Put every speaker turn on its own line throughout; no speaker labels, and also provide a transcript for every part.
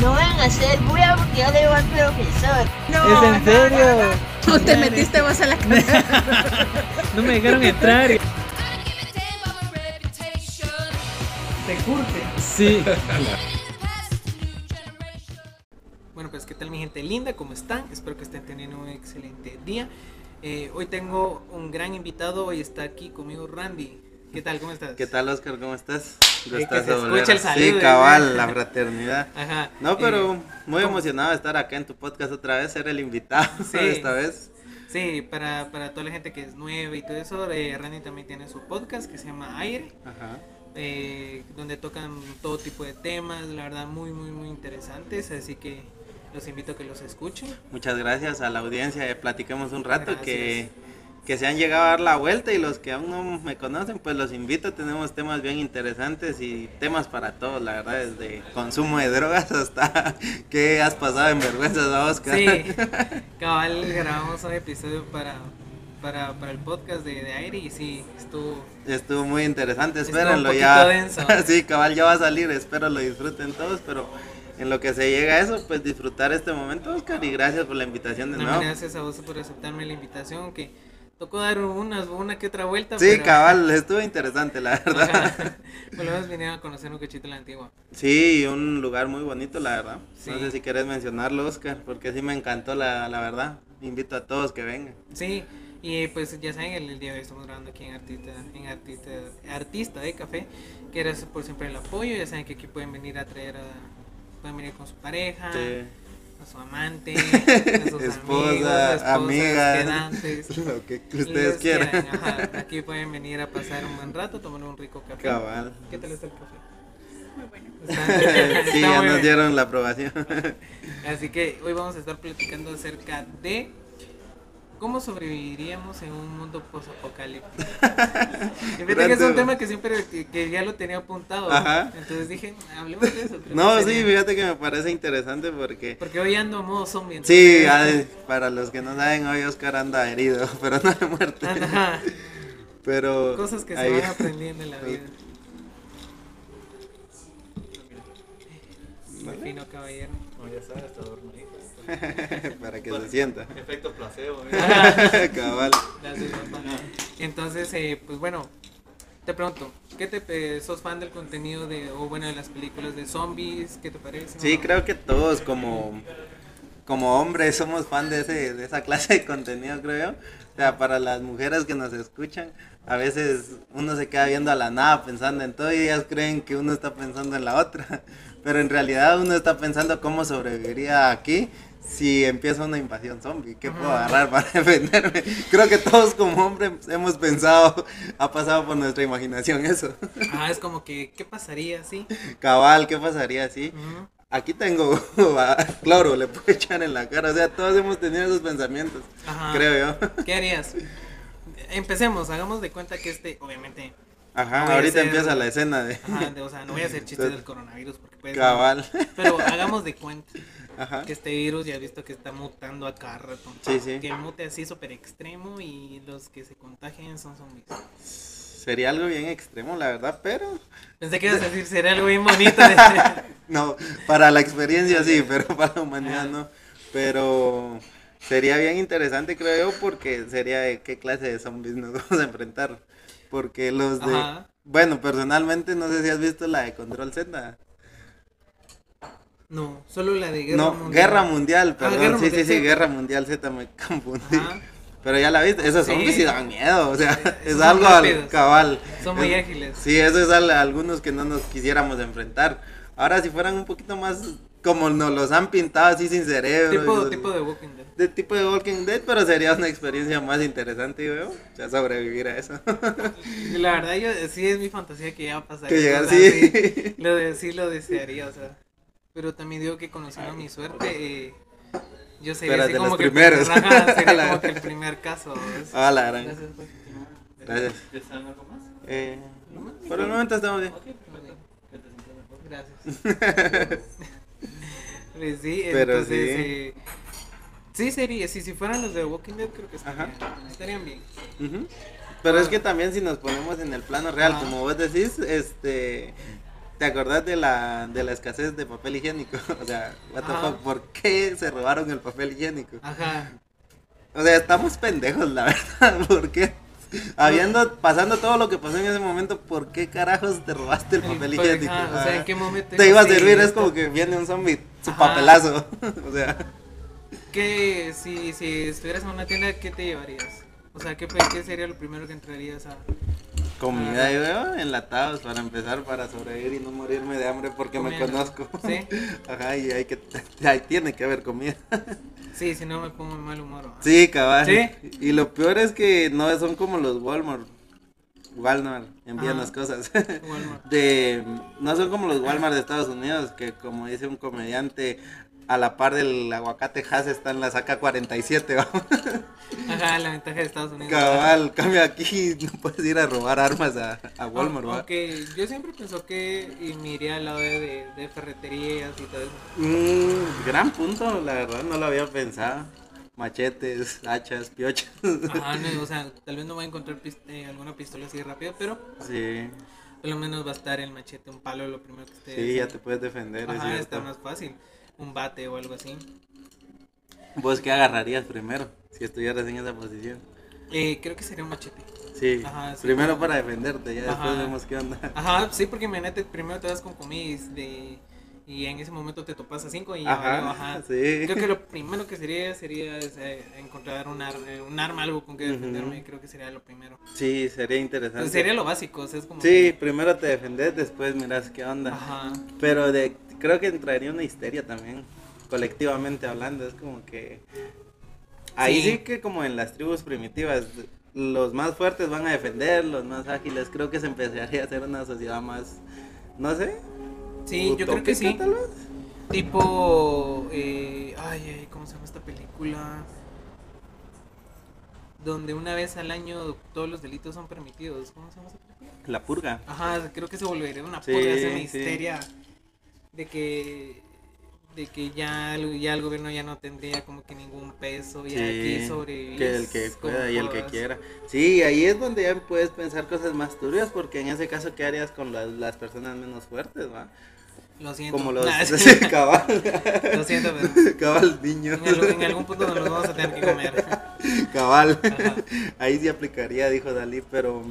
No van a hacer bulla porque yo le digo al profesor.
¿Es en serio?
No te metiste vos a la cara.
No me dejaron entrar. Te curte. Sí.
Bueno, pues qué tal mi gente linda, ¿cómo están? Espero que estén teniendo un excelente día. Eh, hoy tengo un gran invitado, hoy está aquí conmigo Randy. ¿Qué tal? ¿Cómo estás?
¿Qué tal, Oscar? ¿Cómo estás?
Que
Gustazo
se escuche el saludo,
Sí, cabal, la fraternidad.
Ajá.
No, pero
eh,
muy
¿cómo?
emocionado de estar acá en tu podcast otra vez, ser el invitado
Sí.
esta vez.
Sí, para, para toda la gente que es nueva y todo eso, eh, Randy también tiene su podcast que se llama Aire,
Ajá.
eh, donde tocan todo tipo de temas, la verdad muy, muy, muy interesantes, así que los invito a que los escuchen.
Muchas gracias a la audiencia, eh, platiquemos un rato que,
Gracias.
que se han llegado a dar la vuelta y los que aún no me conocen, pues los invito, tenemos temas bien interesantes y temas para todos, la verdad, desde consumo de drogas hasta qué has pasado en vergüenzas, ¿no, Oscar.
Sí, cabal, grabamos un episodio para, para, para el podcast de, de Aire y sí, estuvo...
Estuvo muy interesante, espérenlo ya.
denso.
sí, cabal, ya va a salir, espero lo disfruten todos, pero en lo que se llega a eso, pues disfrutar este momento, Oscar, y gracias por la invitación de
No,
nuevo.
gracias a vos por aceptarme la invitación, que tocó dar unas, una que otra vuelta.
Sí,
pero-
cabal, estuvo interesante, la verdad.
Por lo menos vinieron a conocer un cachito la antigua.
Sí, un lugar muy bonito, la verdad. No
Sí.
sé si querés mencionarlo, Oscar, porque sí me encantó, la, la verdad. Invito a todos que vengan.
Sí, y pues ya saben, el, el día de hoy estamos grabando aquí en Artista, en Artista, Artista de Café, que gracias por siempre el apoyo, ya saben que aquí pueden venir a traer a, pueden venir con su pareja,
Sí.
Su amante, a sus
Esposa,
amigos, esposas,
amigas,
quedantes.
lo que ustedes quieran.
Ajá, aquí pueden venir a pasar un buen rato, tomar un rico café.
Cabal.
¿Qué tal está el café?
Muy bueno.
Está-
sí,
está
ya
muy
nos
bien.
dieron la aprobación.
Así que hoy vamos a estar platicando acerca de cómo sobreviviríamos en un mundo posapocalíptico. Que es un
tema.
que siempre que, que ya lo tenía apuntado.
Ajá.
Entonces dije, hablemos de eso. creo
no, sí,
sería-
fíjate que me parece interesante porque...
Porque hoy ando modo zombie.
Sí, ay, para los que no saben, hoy Oscar anda herido, pero no de muerte.
Ajá.
Pero
Cosas que se van aprendiendo en la vida. Muy fino caballero.
Como ya sabes, está dormidito.
para que se sienta.
Efecto placebo. ¿eh?
Cabal.
Gracias. Entonces, eh, pues bueno, te pregunto, ¿qué te eh, sos fan del contenido de o bueno de las películas de zombies? ¿Qué te parece?
Sí, creo que todos como como hombres somos fan de ese de esa clase de contenido, creo yo. O sea, para las mujeres que nos escuchan, a veces uno se queda viendo a la nada pensando en todo y ellas creen que uno está pensando en la otra. Pero en realidad uno está pensando cómo sobreviviría aquí si empieza una invasión zombie. ¿Qué puedo agarrar para defenderme? Creo que todos como hombres hemos pensado, ha pasado por nuestra imaginación eso.
Ah, es como que, ¿qué pasaría si?
Cabal, ¿qué pasaría así?
Ujú.
Aquí tengo cloro, le puedo echar en la cara. O sea, todos hemos tenido esos pensamientos,
Ajá.
creo yo.
¿Qué harías? Empecemos, hagamos de cuenta que este, obviamente,
Ajá, ahorita empieza la escena de
ajá, de- o sea, no voy a hacer chistes del coronavirus porque pues,
cabal.
Pero hagamos de cuenta
Ajá.
que este virus ya has visto que está mutando a cada rato.
Sí, sí.
Que mute así súper extremo y los que se contagian son zombies.
Sería algo bien extremo, la verdad, pero
Pensé que ibas a decir, sería algo bien bonito. de-
no, para la experiencia sí, pero para la humanidad no. Pero sería bien interesante, creo yo, porque sería de qué clase de zombies nos vamos a enfrentar. Porque los de...
Ajá.
Bueno, personalmente no sé si has visto la de Control Z.
No, solo la de guerra
no,
mundial.
Guerra Mundial,
Ah,
perdón.
Guerra
sí,
Mundial
sí, sí. Guerra Mundial Z, me confundí.
Ajá.
Pero ya la viste, esos
Sí.
zombies sí dan miedo, o sea, es
son
algo al cabal.
Son muy
Es-
ágiles.
Sí, eso es al- algunos que no nos quisiéramos enfrentar. Ahora si fueran un poquito más como nos los han pintado así sin cerebro.
Tipo,
los-
tipo de Walking Dead.
de tipo de Walking Dead, pero sería una experiencia más interesante, yo, o sea, sobrevivir a eso.
La verdad, yo sí es mi fantasía que ya va a pasar.
Que llegar, sí.
Lo de, sí lo desearía, o sea. Pero también digo que conociendo mi suerte, eh, yo sería
Pero
así
de
como
los
que
primeros.
primer- ajá, sería
La-
como que el primer caso. ¿ves?
Ah, la gran.
Gracias, pues.
Gracias.
¿Desean algo más?
Eh, por el momento estamos bien.
Mejor.
Gracias. Pues sí,
Pero
entonces,
sí.
eh, sí sería, si, si fueran los de Walking Dead creo que estarían, bien.
Pero es que también si nos ponemos en el plano real, como vos decís, este ¿Te acordás de la, de la escasez de papel higiénico? O sea, what the fuck, ¿por qué se robaron el papel higiénico?
Ajá.
O sea, estamos pendejos, la verdad. ¿Por qué? Habiendo, pasando todo lo que pasó en ese momento, ¿por qué carajos te robaste el papel
Pues,
higiénico?
ajá, o sea. ¿en qué momento
Te iba a servir, es como que viene un zombie, su
Ajá.
papelazo. o sea,
¿Qué, si, si estuvieras en una tienda, ¿qué te llevarías? O sea, ¿qué, qué sería lo primero que entrarías a...?
Comida, yo veo, enlatados para empezar, para sobrevivir y no morirme de hambre porque me conozco.
¿Sí?
Ajá, y hay que, ahí tiene que haber comida.
Sí, si no me pongo en mal humor.
Sí, cabal.
¿Sí?
Y lo peor es que no son como los Walmart. Walmart envían las cosas.
Walmart.
De, no son como los Walmart de Estados Unidos, que como dice un comediante, a la par del aguacate Hass está en la saca 47. ¿va?
Ajá, la ventaja de Estados Unidos.
Cabal, cambio aquí, no puedes ir a robar armas a, a Walmart. ¿va?
Aunque yo siempre pensó que y me iría al lado de, de, ferreterías y todo eso.
Mm, gran punto, la verdad no lo había pensado. Machetes, hachas, piochas.
Ajá, no, o sea, tal vez no voy a encontrar pis- eh, alguna pistola así rápido, pero
Sí,
por lo menos va a estar el machete, un palo, lo primero que esté.
sí, ya te puedes defender. es
Ajá,
cierto.
está más fácil. Un bate o algo así.
¿Vos qué agarrarías primero si estuvieras en esa posición?
Eh, creo que sería un machete.
Sí,
Ajá, sí.
primero para defenderte, ya después vemos qué onda.
Ajá, sí, porque imagínate, primero te vas con comida y, de, y en ese momento te topas a cinco y ya
Ajá,
ajá.
sí.
Creo que lo primero que sería sería encontrar un, ar- eh, un arma, algo con que defenderme. Creo que sería lo primero.
Sí, sería interesante.
Pues sería lo básico, o sea, es como.
Sí, primero te defendes, después miras qué onda.
Ajá.
Pero de, creo que entraría una histeria también, colectivamente hablando, es como que... Ahí
Sí.
sí. que como en las tribus primitivas, los más fuertes van a defender, los más ágiles, creo que se empezaría a hacer una sociedad más, no sé.
Sí, yo creo que sí.
utópica, tal vez.
Tipo. Eh, ay, ay, ¿cómo se llama esta película? Donde una vez al año todos los delitos son permitidos. ¿Cómo se llama esa película?
La purga.
Ajá, creo que se volvería una
Sí,
purga,
sí.
De que de que ya, el- ya el gobierno ya no tendría como que ningún peso, ya aquí sobrevivir.
que el que pueda y el que quiera. Sí, ahí es donde ya puedes pensar cosas más turbias, porque en ese caso, ¿qué harías con las, las personas menos fuertes, va?
Lo siento.
Como los...
Nah,
sí, cabal.
Lo siento, pero
cabal, niño.
en, algún- en algún punto nos los vamos a tener que comer.
Cabal.
Ajá.
Ahí sí aplicaría, dijo Dalí, pero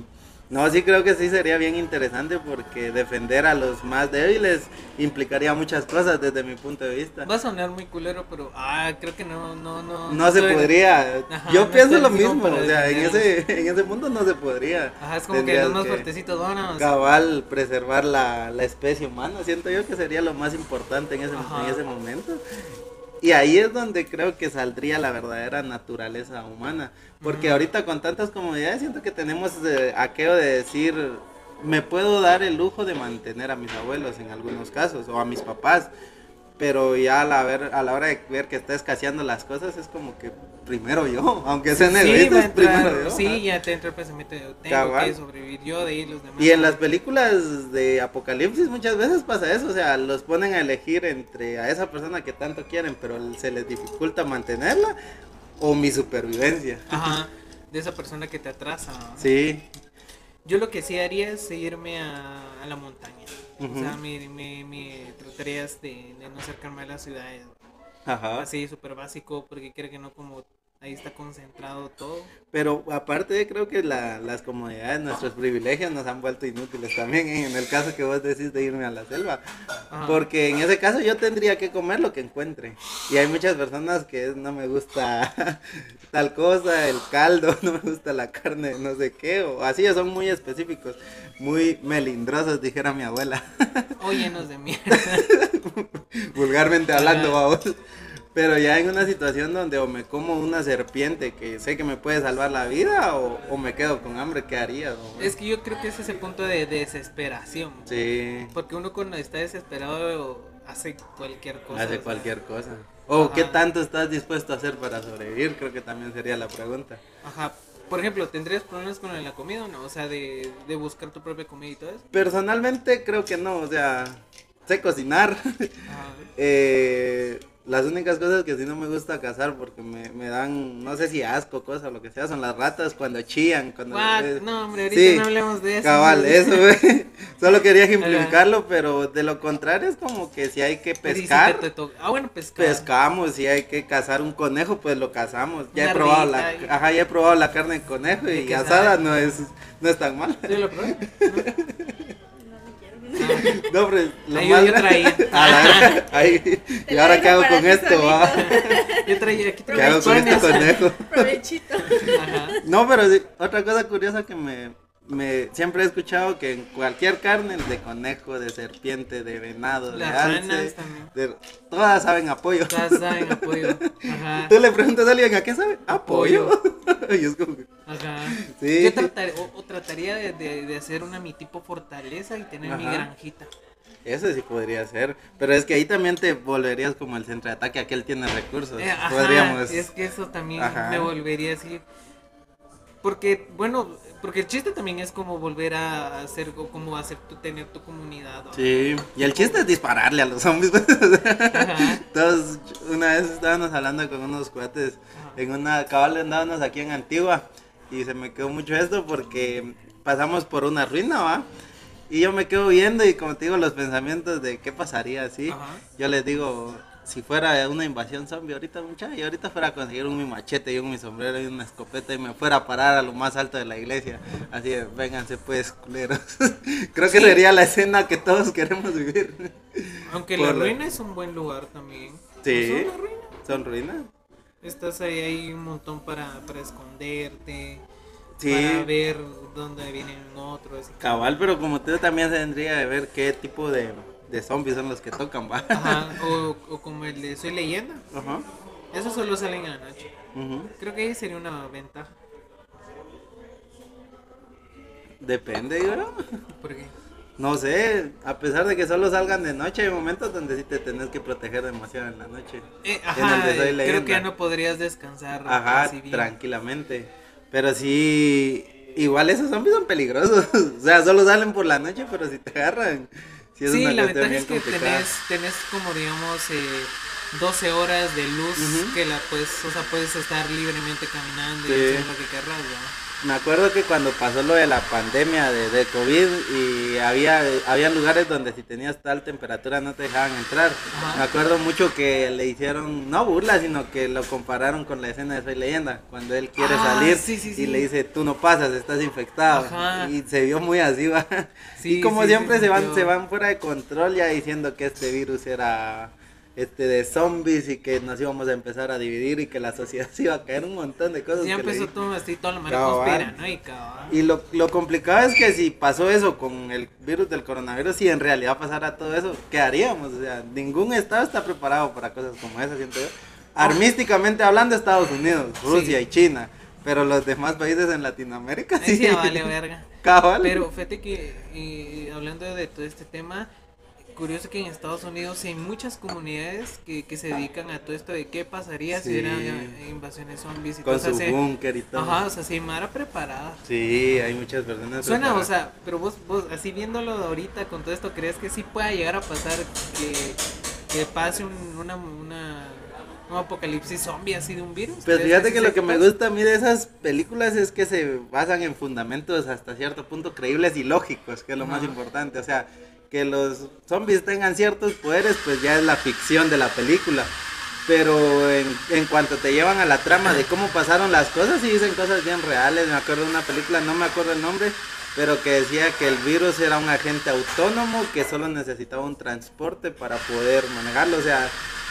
no, sí creo que sí sería bien interesante porque defender a los más débiles implicaría muchas cosas desde mi punto de vista.
Va a sonar muy culero, pero ah, creo que no, no, no.
No se podría.
Ajá,
Yo
no
pienso lo mismo, o sea, en ese, en ese mundo no se podría.
Ajá, es como que los más fuertecitos a.
Cabal, preservar la, la especie humana, siento yo que sería lo más importante en ese,
Ajá.
en ese momento. Y ahí es donde creo que saldría la verdadera naturaleza humana. Porque ahorita con tantas comodidades siento que tenemos eh, aquello de decir, me puedo dar el lujo de mantener a mis abuelos en algunos casos, o a mis papás. Pero ya a la, ver, a la hora de ver que está escaseando las cosas es como que primero yo, aunque sean
Sí, va a
egoístas,
entrar-
primero yo.
sí, ya te entra el pensamiento de tengo
Cabal.
que sobrevivir yo, de ahí los demás.
Y en las películas de apocalipsis muchas veces pasa eso, o sea, los ponen a elegir entre a esa persona que tanto quieren, pero se les dificulta mantenerla o mi supervivencia.
Ajá, de esa persona que te atrasa.
Sí,
Yo lo que sí haría es irme a, a la montaña. O sea, me, me, me tratarías de, de no acercarme a las ciudades.
ajá.
Así, súper básico, porque creo que no como ahí está concentrado todo.
Pero aparte creo que la- las comodidades, nuestros privilegios nos han vuelto inútiles también en el caso que vos decís de irme a la selva.
Ajá.
Porque en ese caso yo tendría que comer lo que encuentre. Y hay muchas personas que es, no me gusta tal cosa, el caldo, no me gusta la carne, no sé qué, o así son muy específicos, muy melindrosos, dijera mi abuela,
O llenos de mierda.
vulgarmente hablando, vamos. Pero ya en una situación donde o me como una serpiente que sé que me puede salvar la vida o, o me quedo con hambre, ¿qué haría? no?
es que yo creo que ese es el punto de desesperación.
Sí,
Porque uno cuando está desesperado hace cualquier cosa. o
hace
sea.
cualquier cosa. O
Ajá.
qué tanto estás dispuesto a hacer para sobrevivir, creo que también sería la pregunta.
Ajá. Por ejemplo, ¿tendrías problemas con la comida o no? O sea, de, de buscar tu propia comida y todo eso.
Personalmente creo que no, o sea, sé cocinar, eh, las únicas cosas que sí no me gusta cazar porque me, me dan, no sé si asco, cosa, lo que sea, son las ratas cuando chillan. Cuando,
What? No, hombre, ahorita
sí,
no hablemos de eso.
Cabal, eso, güey. Solo quería ejemplificarlo, pero de lo contrario es como que si hay que
Pero ¿y si
pescar,
to- Ah, bueno, pescar.
pescamos. Si hay que cazar un conejo, pues lo cazamos. Ya
Una
he probado la,
y-
ajá, ya he probado la carne de conejo
¿Y
y asada
sabe?
no es, no es tan mal.
¿Sí lo probé?
No, pero lo
Ahí yo- yo traía.
A la verga, ahí. ¿Y ahora qué hago con esto? va?
Yo traía aquí
¿Qué hago con este conejo?
Provechito.
Ajá.
No, pero sí, otra cosa curiosa que me, me siempre he escuchado que en cualquier carne de conejo, de serpiente, de venado, de alce, de- todas saben a pollo.
Todas saben apoyo. Ajá.
Tú le preguntas a alguien a qué sabe, a pollo. y es como
Ajá.
Sí.
Yo tratar- o, o trataría de, de- de hacer una mi tipo fortaleza y tener mi granjita.
eso sí podría ser, pero es que ahí también te volverías como el centro de ataque, aquel tiene recursos.
Eh, ajá,
Podríamos.
Es que eso también
Ajá.
me volvería así. Porque, bueno, porque el chiste también es como volver a hacer, o como hacer tu, tener tu comunidad.
Sí, y el chiste es dispararle a los zombies.
Ajá.
Todos, una vez estábamos hablando con unos cuates en una cabal andábamos aquí en Antigua y se me quedó mucho esto porque pasamos por una ruina, ¿va? Y yo me quedo viendo y como te digo los pensamientos de qué pasaría así. Yo les digo, si fuera una invasión zombie ahorita muchacho, y ahorita fuera a conseguir un mi machete y un mi sombrero y una escopeta y me fuera a parar a lo más alto de la iglesia. Así de, vénganse pues, culeros. Creo que
Sí.
sería la escena que todos queremos vivir.
Aunque
Por
la ruina es un buen lugar también.
Sí.
¿No son ruina?
¿Son ruinas?
Estás ahí, hay un montón para, para esconderte,
Sí.
para ver dónde vienen otros.
Cabal, pero como tú también tendría de ver qué tipo de, de zombies son los que tocan, va.
Ajá, o, o como el de Soy Leyenda.
Ajá.
Esos solo salen en la noche. Creo que ahí sería una ventaja.
Depende, yo.
Porque
No sé, a pesar de que solo salgan de noche, hay momentos donde sí te tenés que proteger demasiado en la noche.
eh,
En el
ajá,
de Soy
creo que ya no podrías descansar.
Ajá, tranquilamente. Pero sí, igual esos zombies son peligrosos. o sea, solo salen por la noche, pero si te agarran, sí es
Sí,
una
la ventaja
bien
es que tenés, tenés como digamos eh, 12 horas de luz que la puedes, o sea, puedes estar libremente caminando
Sí.
y lo que querrás, ¿no?
Me acuerdo que cuando pasó lo de la pandemia de, de COVID y había, había lugares donde si tenías tal temperatura no te dejaban entrar.
Ajá.
Me acuerdo mucho que le hicieron, no burla, sino que lo compararon con la escena de Soy Leyenda, cuando él quiere
Ah,
salir
sí, sí,
y
sí.
le dice, tú no pasas, estás infectado.
Ajá.
Y se vio muy así, va. Y como siempre se van, se van fuera de control ya diciendo que este virus era este de zombies y que nos íbamos a empezar a dividir y que la sociedad se iba a caer un montón de cosas.
Ya
que
empezó todo así, mara
Cabal.
conspira, ¿no? Y
lo, lo complicado es que si pasó eso con el virus del coronavirus, si en realidad pasara todo eso, ¿qué haríamos? O sea, ningún estado está preparado para cosas como esas, siento yo. Armísticamente hablando, Estados Unidos, Rusia
Sí.
y China, pero los demás países en Latinoamérica
sí ya vale verga.
Cabal.
Pero fíjate que hablando de todo este tema, curioso que en Estados Unidos hay muchas comunidades que, que se dedican a todo esto de qué pasaría si
Sí.
hubiera eh, invasiones zombies y
con
cosas
su búnker y todo.
Ajá, o sea, sí, Mara preparada.
Sí, hay muchas personas.
Suena, o sea, pero vos, vos así viéndolo ahorita con todo esto, ¿crees que sí pueda llegar a pasar que, que pase un, una, una, un apocalipsis zombie así de un virus?
Pues
¿Crees
fíjate que lo que me gusta a mí de esas películas es que se basan en fundamentos hasta cierto punto creíbles y lógicos, que es lo más importante. O sea, que los zombies tengan ciertos poderes, pues ya es la ficción de la película. Pero en, en cuanto te llevan a la trama de cómo pasaron las cosas, sí dicen cosas bien reales. Me acuerdo de una película, no me acuerdo el nombre, pero que decía que el virus era un agente autónomo que solo necesitaba un transporte para poder manejarlo. O sea,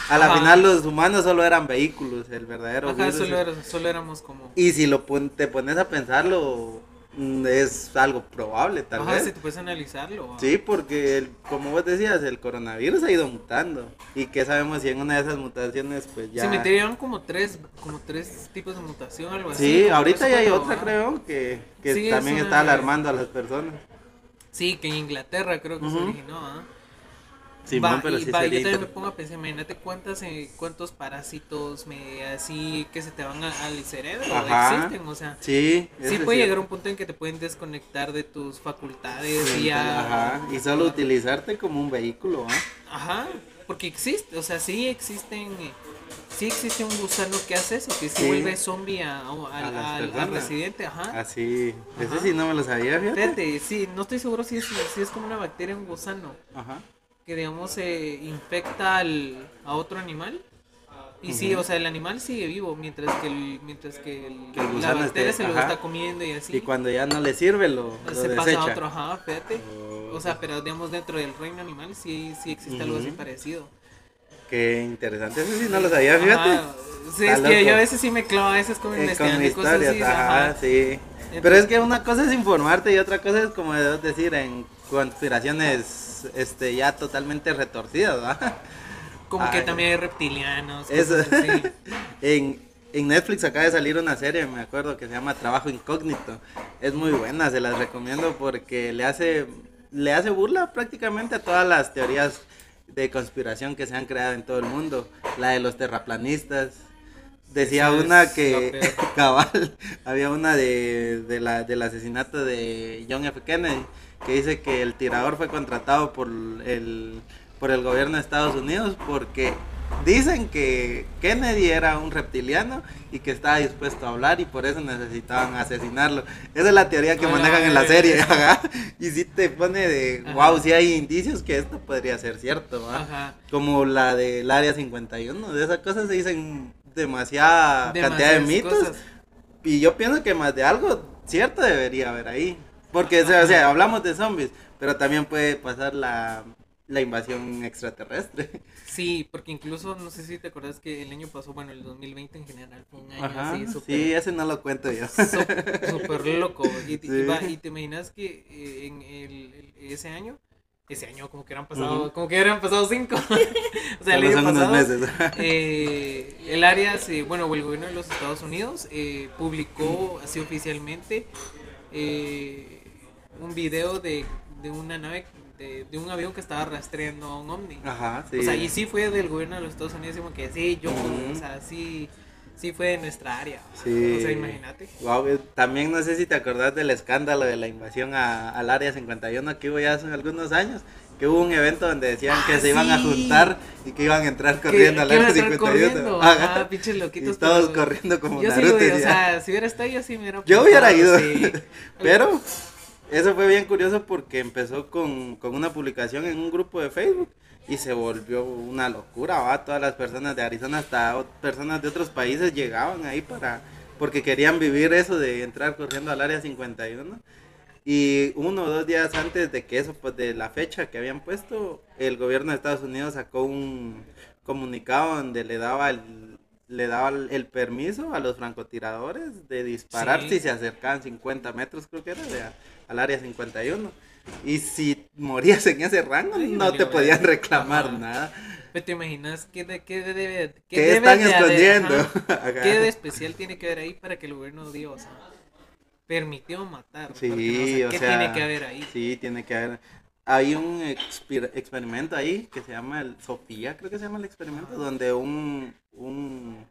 a la
Ajá.
final los humanos solo eran vehículos, el verdadero
Ajá,
virus.
solo, era- solo éramos como...
Y si lo pon- te pones a pensarlo, es algo probable tal
Ajá,
vez.
si te puedes analizarlo. ¿va?
Sí, porque el- como vos decías, el coronavirus ha ido mutando. Y que sabemos si en una de esas mutaciones, pues ya.
Se metieron como tres, como tres tipos de mutación, algo así.
Sí, ahorita ya hay otra,
¿va?
creo, que, que
Sí,
también está alarmando a las personas.
Sí, que en Inglaterra creo que se originó, ¿ah? Va,
pero
y
sí
va, yo también me pongo a pensar, imagínate cuántas, eh, cuántos parásitos me, así que se te van a- al cerebro
Ajá.
existen, o sea,
Sí,
sí
eso
puede llegar un punto en que te pueden desconectar de tus facultades y ya...
Ajá, y solo utilizarte como un vehículo, ¿ah?
Ajá, porque existe, o sea, sí existen, eh, sí existe un gusano que hace eso, que Sí. vuelve zombie a, a- al-
A
residente, ajá.
Así.
Ajá.
sí no me lo sabía, fíjate.
Fíjate, sí, no estoy seguro si es, si es como una bacteria, un gusano,
Ajá.
Que digamos eh, infecta al, a otro animal. Y sí, o sea, el animal sigue vivo mientras que el, mientras que, el-
Que el
la
gusano
bacteria
esté-
se lo
ajá.
está comiendo y así.
Y cuando ya no le sirve, lo, lo
se pasa
desecha.
a otro, ajá, fíjate.
Oh.
O sea, pero digamos dentro del reino animal sí, sí existe algo así parecido.
Qué interesante. Eso sí no lo sabía, fíjate.
Ajá, Sí,
Está
es que yo a veces sí me clavo a veces como
Eh,
investigando cosas así.
ajá, sí. Pero es que una cosa es informarte y otra cosa es como decir en conspiraciones este ya totalmente retorcidas, ¿va?
Como que
Ay.
también hay reptilianos.
Eso.
así.
en, en Netflix acaba de salir una serie, me acuerdo, que se llama Trabajo Incógnito. Es muy buena, se las recomiendo porque le hace, le hace burla prácticamente a todas las teorías de conspiración que se han creado en todo el mundo. La de los terraplanistas. Decía una que, cabal, había una de, de la, del asesinato de John F. Kennedy, que dice que el tirador fue contratado por el, por el gobierno de Estados Unidos porque dicen que Kennedy era un reptiliano y que estaba dispuesto a hablar y por eso necesitaban asesinarlo. Esa es la teoría que
Ah,
manejan en la serie, ajá. Y sí te pone de, wow, sí hay indicios que esto podría ser cierto.
Ajá.
Como la del área 51, de esas cosas se dicen demasiada cantidad de mitos.
cosas.
Y yo pienso que más de algo cierto debería haber ahí. Porque, o sea, o sea, hablamos de zombies, pero también puede pasar la, la invasión extraterrestre.
Sí, porque incluso no sé si te acuerdas que el año pasado, bueno, el 2020 en general fue un año
Ajá,
así
sí, ese no lo cuento yo.
so- súper loco. Y, y
Sí.
va- y te imaginas que eh, en el, el- ese año, ese año como que eran pasado, como que eran pasado cinco. o sea, el año pasado,
meses.
eh, el área, bueno, el gobierno de los Estados Unidos eh, publicó así oficialmente eh, un video de, de una nave, de, de un avión que estaba rastreando a un ovni.
Ajá, sí.
O sea, y sí fue del gobierno de los Estados Unidos, como que sí, yo, o sea, sí, sí fue de nuestra área.
Sí.
O sea, imagínate.
Eh, también no sé si te acordás del escándalo de la invasión a- al área 51 que hubo ya hace algunos años. Que hubo un evento donde decían que
Ah,
se iban a juntar y que iban a entrar corriendo al área
estar
51.
corriendo,
Ajá.
ajá, pinches loquitos.
Y todos corriendo como
Yo sí,
Naruto.
o sea, si hubiera estado yo sí me hubiera
Yo hubiera ido.
sí.
Pero eso fue bien curioso porque empezó con, con una publicación en un grupo de Facebook y se volvió una locura, va. Todas las personas de Arizona, hasta personas de otros países llegaban ahí para porque querían vivir eso de entrar corriendo al área 51. Y uno o dos días antes de que eso, pues de la fecha que habían puesto, el gobierno de Estados Unidos sacó un comunicado donde le daba el, le daba el, permiso a los francotiradores de disparar
Sí.
si se acercaban 50 metros, creo que era, de al área 51. Y si morías en ese rango,
Ay,
no te podían reclamar
Ajá.
nada.
Pero te imaginas qué, de, qué debe, qué
¿Qué están
de
escondiendo?
¿Qué de especial tiene que haber ahí para que el gobierno dio, o sea, permitió matar?
Sí,
no,
o
¿qué
sea,
tiene que haber ahí?
Sí, tiene que haber. Hay un exper- experimento ahí que se llama el Sofía, creo que se llama el experimento, donde un, un,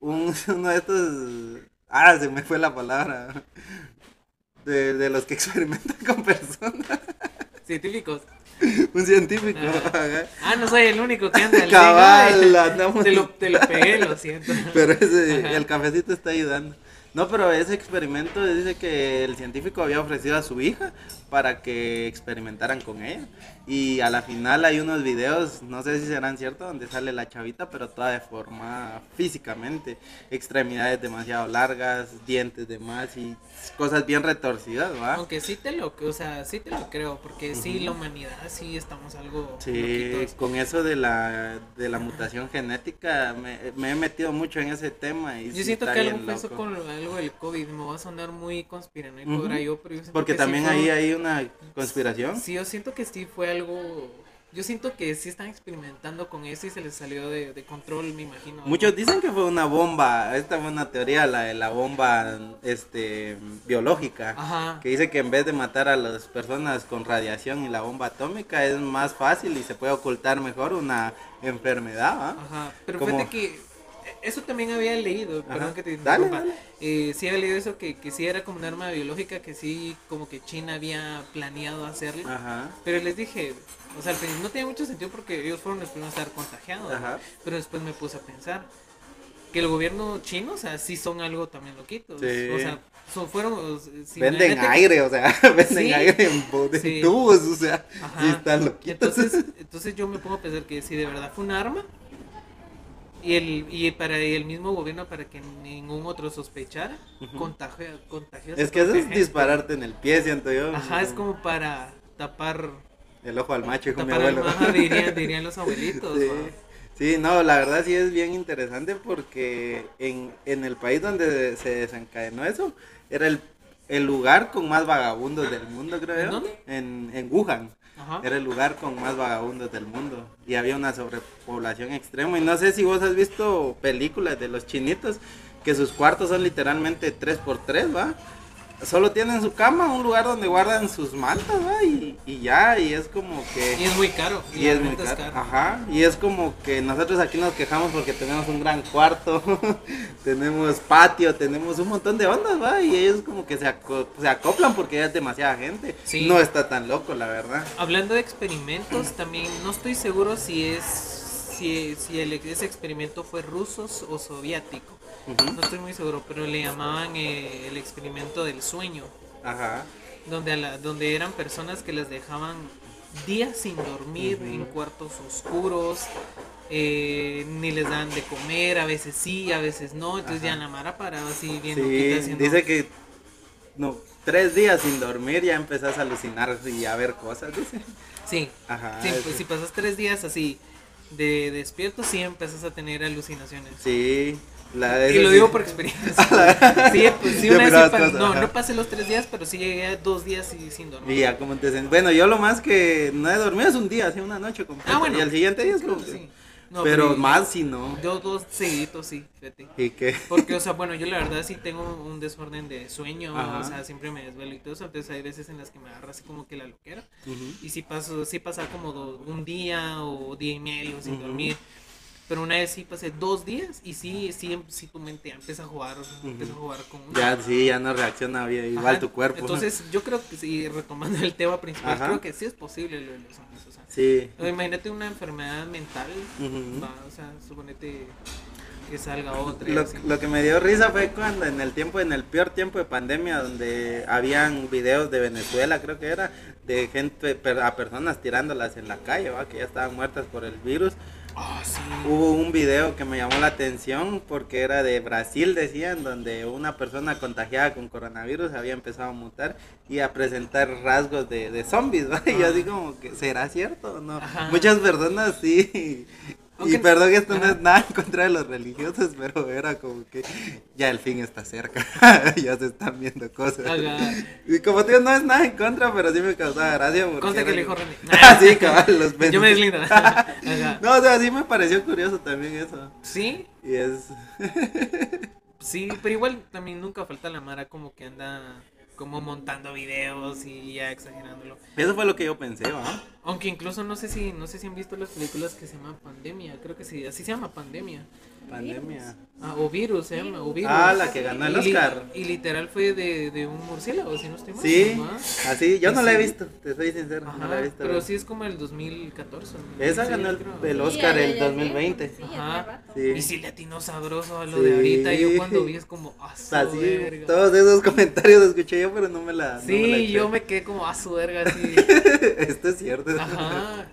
un uno de estos, ah, se me fue la palabra, de, de los que experimentan con personas,
Científicos.
un científico,
ajá. Ah, no soy el único que anda al
cabal, andamos-
Te lo, te lo pegué, lo siento.
Pero ese,
Ajá.
el cafecito está ayudando. No, pero ese experimento dice que el científico había ofrecido a su hija para que experimentaran con ella. Y a la final hay unos videos, no sé si serán ciertos, donde sale la chavita, pero toda deformada físicamente. Extremidades demasiado largas, dientes de más y cosas bien retorcidas, ¿va?
Aunque sí te lo, o sea, sí te lo creo, porque sí,
Ujú.
la humanidad sí estamos algo
Sí,
loquitos.
con eso de la, de la mutación genética me, me he metido mucho en ese tema. Y
Yo
sí
siento que algo
loco.
con algo del COVID, me va a sonar muy conspiranoico
Ujú.
ahora yo, pero yo
Porque
que sí
también
fue-
ahí hay una conspiración.
Sí, yo siento que sí fue algo, yo siento que sí están experimentando con eso y se les salió de, de control, me imagino.
Muchos dicen que fue una bomba, esta fue una teoría, la de la bomba este, biológica,
Ajá.
que dice que en vez de matar a las personas con radiación y la bomba atómica es más fácil y se puede ocultar mejor una enfermedad.
Ajá, pero
Como-
fíjate que eso también había leído,
Ajá.
perdón que te
Dale, dale.
Eh, sí había leído eso, que, que sí era como un arma biológica, que sí como que China había planeado hacerlo.
Ajá.
Pero les dije, o sea, al principio no tiene mucho sentido porque ellos fueron los primeros a estar contagiados.
Ajá.
Pero después me puse a pensar que el gobierno chino, o sea, sí son algo también loquitos.
Sí.
O sea, son, fueron... si
Venden aire, o sea, venden
Sí.
aire en, en
Sí.
tubos, o sea,
Ajá.
sí están loquitos.
Entonces, entonces yo me pongo a pensar que si de verdad fue un arma y el y para el mismo gobierno para que ningún otro sospechara, a su
es que eso es
gente.
dispararte en el pie, siento yo.
Ajá, es como para tapar
El ojo al macho, dijo mi abuelo.
ajá, dirían, dirían los abuelitos.
Sí. Sí, no, la verdad sí es bien interesante porque en, en el país donde se desencadenó eso, era el, el lugar con más vagabundos del mundo, creo
¿En dónde?
En, en Wuhan.
Ajá.
Era el lugar con más vagabundos del mundo. Y había una sobrepoblación extrema. Y no sé si vos has visto películas de los chinitos, que sus cuartos son literalmente 3x3, ¿va? Solo tienen su cama, un lugar donde guardan sus mantas, ¿va? Y, y ya, y es como que...
Y es muy caro.
Y es muy caro. Ajá. Y es como que nosotros aquí nos quejamos porque tenemos un gran cuarto, tenemos patio, tenemos un montón de ondas, ¿va? Y ellos como que se, aco- se acoplan porque ya es demasiada gente.
Sí.
No está tan loco, la verdad.
Hablando de experimentos, también no estoy seguro si es si, si el, ese experimento fue ruso o soviético. No estoy muy seguro, pero le llamaban eh, el experimento del sueño,
Ajá.
donde a la- donde eran personas que les dejaban días sin dormir en cuartos oscuros, eh, ni les dan de comer, a veces sí, a veces no, entonces ya la Mara paraba así loquita
Sí,
haciendo-
dice que no, tres días sin dormir ya empezás a alucinar y a ver cosas, dice.
Sí,
Ajá.
sí. pues si pasas tres días así de despierto, sí empezás a tener alucinaciones.
Sí, la
Y lo digo por experiencia. sí, pues sí, una vez
cosas,
no,
ajá.
no pasé los tres días, pero sí llegué dos días y sin dormir.
Y ya, como te Bueno, yo lo más que no he dormido es un día, así una noche completa.
Ah, bueno.
Y al siguiente día es como
sí. No,
pero más si no.
Yo dos seguiditos, sí, fíjate.
Y que.
Porque, o sea, bueno, yo la verdad sí tengo un desorden de sueño,
Ajá.
o sea, siempre me desvelo y todo eso, entonces hay veces en las que me agarra así como que la loquera. Y sí paso, sí pasa como do- un día o día y medio sin dormir. Pero una vez sí pasé dos días y sí, sí, sí tu mente ya empieza a jugar, empieza a jugar con
Ya, sí, ya no reacciona bien, igual
Ajá,
tu cuerpo.
Entonces, yo creo que sí, retomando el tema principal,
Ajá.
creo que sí es posible lo de los zombies, o sea.
Sí.
Imagínate una enfermedad mental, va, o sea, suponete que salga otra.
Lo, lo que me dio risa fue cuando en el tiempo, en el peor tiempo de pandemia, donde habían videos de Venezuela, creo que era, de gente, a personas tirándolas en la calle, ¿va? que ya estaban muertas por el virus.
Ah, sí.
Hubo un video que me llamó la atención porque era de Brasil, decían, donde una persona contagiada con coronavirus había empezado a mutar y a presentar rasgos de, de zombies, ¿va? Y yo
Ah.
así como que, ¿será cierto o no?
Ajá.
Muchas personas sí.
Aunque-
Y perdón, esto no es nada en contra de los religiosos, pero era como que ya el fin está cerca, ya se están viendo cosas.
Ajá.
Y como te digo, no es nada en contra, pero sí me causaba gracia. porque
Consta que le dijo René.
Ah, sí, cabal, los
Yo me deslindo. Ajá.
No, o sea, sí me pareció curioso también eso.
Sí,
Y es.
sí, pero igual también nunca falta la Mara como que anda como montando videos y ya exagerándolo.
Eso fue lo que yo pensé, ¿va?
Aunque incluso no sé si no sé si han visto las películas que se llaman Pandemia, creo que sí, así se llama Pandemia.
Pandemia.
Ah, o virus, se llama, o virus.
Ah, la que ganó el
Y li-
Oscar.
Y literal fue de, de un murciélago, si no estoy mal.
Sí,
¿no?
así, yo no la he
Sí.
visto, te soy sincero,
Ajá,
no la he visto.
pero sí es como el 2014. ¿no?
Esa
Sí,
ganó el, el
Sí,
Oscar
ya,
el
ya, ya,
2020.
Sí, ya
Ajá.
Sí.
Y si le atinó sabroso a lo
Sí.
de ahorita. Yo cuando vi es como, ah, su
Así,
verga.
todos esos comentarios escuché yo, pero no me la. no me la
Sí, yo me quedé como, ah, su verga, así.
Esto es cierto.
Ajá.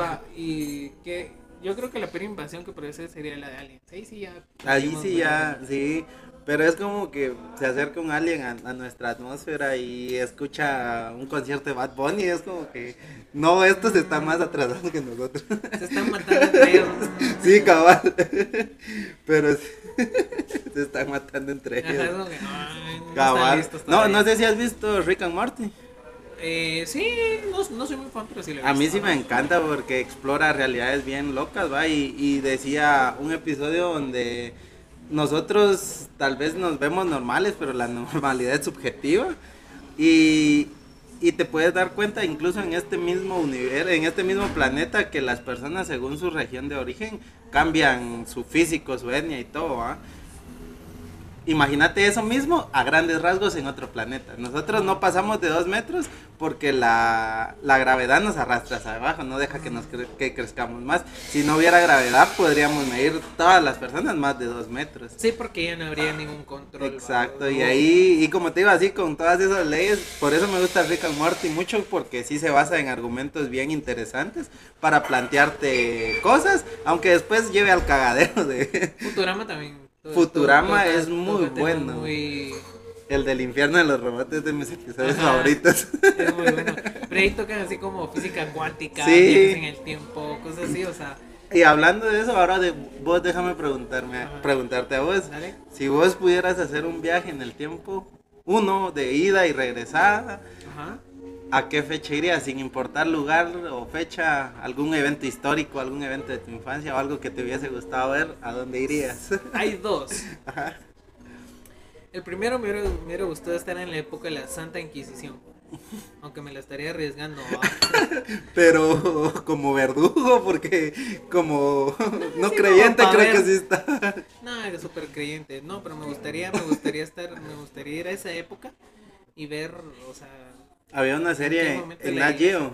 Va, y que yo creo que la peor invasión que ser sería la de Aliens. Ahí sí ya.
Ahí sí ya, sí. Pero es como que se acerca un alien a, a nuestra atmósfera y escucha un concierto de Bad Bunny. Es como que, no, estos están más atrasados que nosotros.
Se están matando entre ellos.
Sí, cabal. Pero se están matando entre
Ajá, es
ellos.
como que, ay, no están
Cabal. No, no sé si has visto Rick and Morty.
Eh, sí, no, no soy muy fan, pero sí le
A mí sí me encanta porque explora realidades bien locas, ¿va? Y, y decía un episodio donde nosotros tal vez nos vemos normales, pero la normalidad es subjetiva. Y y te puedes dar cuenta incluso en este mismo universo, en este mismo planeta que las personas según su región de origen cambian su físico, su etnia y todo, ¿ah? Imagínate eso mismo a grandes rasgos en otro planeta. Nosotros no pasamos de dos metros porque la, la gravedad nos arrastra hacia abajo, no deja que nos cre- que crezcamos más. Si no hubiera gravedad podríamos medir todas las personas más de dos metros.
Sí, porque ya no habría ningún control.
Exacto, y ahí, y como te digo así, con todas esas leyes, por eso me gusta Rick and Morty mucho, porque sí se basa en argumentos bien interesantes para plantearte cosas, aunque después lleve al cagadero de
Futurama también.
Futurama es muy bueno.
muy-
el del infierno de los robots de mis episodios
Ajá.
favoritos.
Es muy bueno. Pero ahí tocan así como física cuántica,
Sí.
viajes en el tiempo, cosas así, o sea,
y hablando de eso, ahora de vos déjame preguntarme,
Ajá.
preguntarte a vos,
dale.
si vos pudieras hacer un viaje en el tiempo, uno de ida y regresada,
Ajá.
¿A qué fecha irías? Sin importar lugar o fecha, algún evento histórico, algún evento de tu infancia o algo que te hubiese gustado ver, ¿a dónde irías?
Hay dos.
Ajá.
El primero me hubiera, me hubiera gustado estar en la época de la Santa Inquisición. Aunque me la estaría arriesgando.
Pero como verdugo, porque como no
Sí,
creyente
pa'
creo que sí está.
No, era súper creyente. No, pero me gustaría, me gustaría estar, me gustaría ir a esa época y ver, o sea,
Había una
¿En qué
serie en
la
Nat? Geo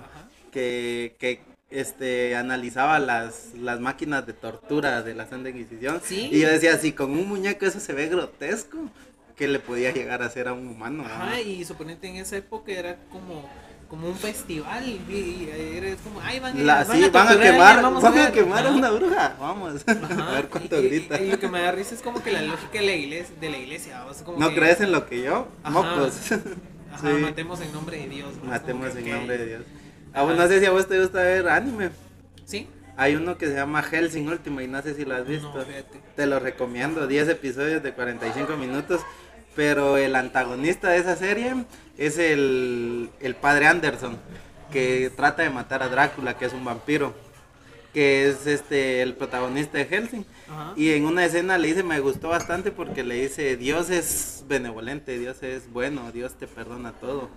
que, que este, analizaba las, las máquinas de tortura de la Santa Inquisición.
Sí.
Y yo decía, si con un muñeco eso se ve grotesco, ¿qué le podía llegar a hacer a un humano?
Ajá, y suponete en esa época era como, como un festival. Y, y era como, ay, van, a-
La,
van
sí,
a
van a quemar,
alguien, vamos
van a
ver".
quemar a una bruja. Vamos,
Ajá,
a ver cuánto
y- y-
grita.
Y, lo que me da risa es como que la lógica de la iglesia, de la iglesia o sea, como
¿No
que,
crees en lo que yo?
Ajá.
Mocos.
Ajá,
Sí.
matemos en nombre de Dios. ¿no?
Matemos en
que,
nombre de Dios. Ah, bueno, no sé si a vos te gusta ver anime.
¿Sí?
Hay uno que se llama Helsing Ultimate, no sé si lo has visto.
No.
Te lo recomiendo, 10 episodios de 45 minutos. Pero el antagonista de esa serie es el, el padre Anderson, que trata de matar a Drácula, que es un vampiro, que es este el protagonista de Helsing. Y en una escena le dice, me gustó bastante porque le dice, Dios es benevolente, Dios es bueno, Dios te perdona todo.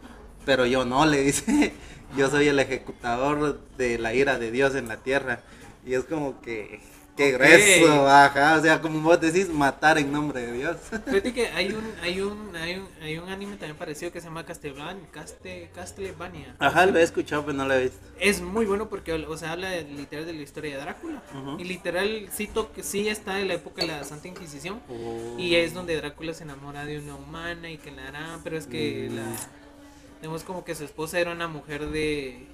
Pero yo no, le dice, yo soy el ejecutador de la ira de Dios en la tierra. Y es como que, qué grueso, ajá, o sea, como vos decís, matar en nombre de Dios.
Fíjate que hay un, hay un, hay un, hay un anime también parecido que se llama Castlevania, Caste, Castlevania.
Ajá, lo he escuchado, pero no lo he visto.
Es muy bueno porque, o sea, habla de- literal de la historia de Drácula. Y literal, cito que sí está en la época de la Santa Inquisición.
Oh.
Y es donde Drácula se enamora de una humana y que la hará, pero es que
Mm.
la vemos como que su esposa era una mujer de,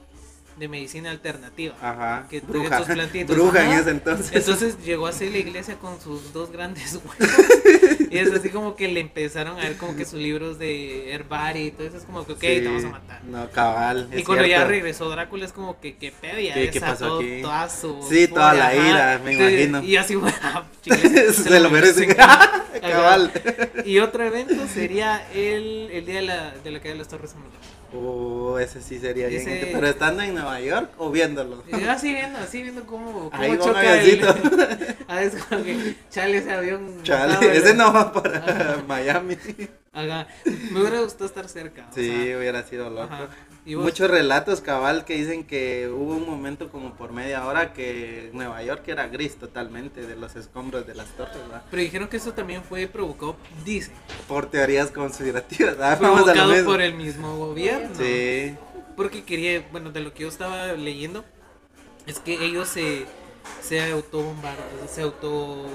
de medicina alternativa.
Ajá,
que
bruja,
estos plantitos.
bruja en ese entonces.
Entonces llegó a ser la iglesia con sus dos grandes huevos. y es así como que le empezaron a ver como que sus libros de herbario y todo eso es como que, ok,
Sí,
te vamos a matar.
No, cabal.
Y cuando ya
cierto.
regresó Drácula es como que, ¿qué pedo? Ya
¿Qué- qué pasó aquí?
toda su
Sí, toda la ira,
ajá.
me imagino.
Y así, bueno, ah, chingada,
Se lo merecen. Cabal.
Y otro evento sería el, el día de la, de la caída de las Torres Gemelas.
Oh, ese sí sería bien.
Ese-
Pero estando en Nueva York o viéndolo.
Yo así viendo, así viendo cómo, cómo
Ahí va un
choca el... A veces como que, chale, ese avión...
Chale,
ah, bueno.
ese no va para
Ajá.
Miami.
Ajá. Me hubiera gustado estar cerca. o
Sí,
sea,
hubiera sido loco.
ajá.
Muchos relatos cabal que dicen que hubo un momento como por media hora que Nueva York era gris totalmente de los escombros de las torres, ¿verdad?
Pero dijeron que eso también fue provocado, dicen,
Por teorías conspirativas,
provocado por el mismo gobierno.
Sí,
Porque quería, bueno, de lo que yo estaba leyendo, es que ellos se, se autobombardearon, se auto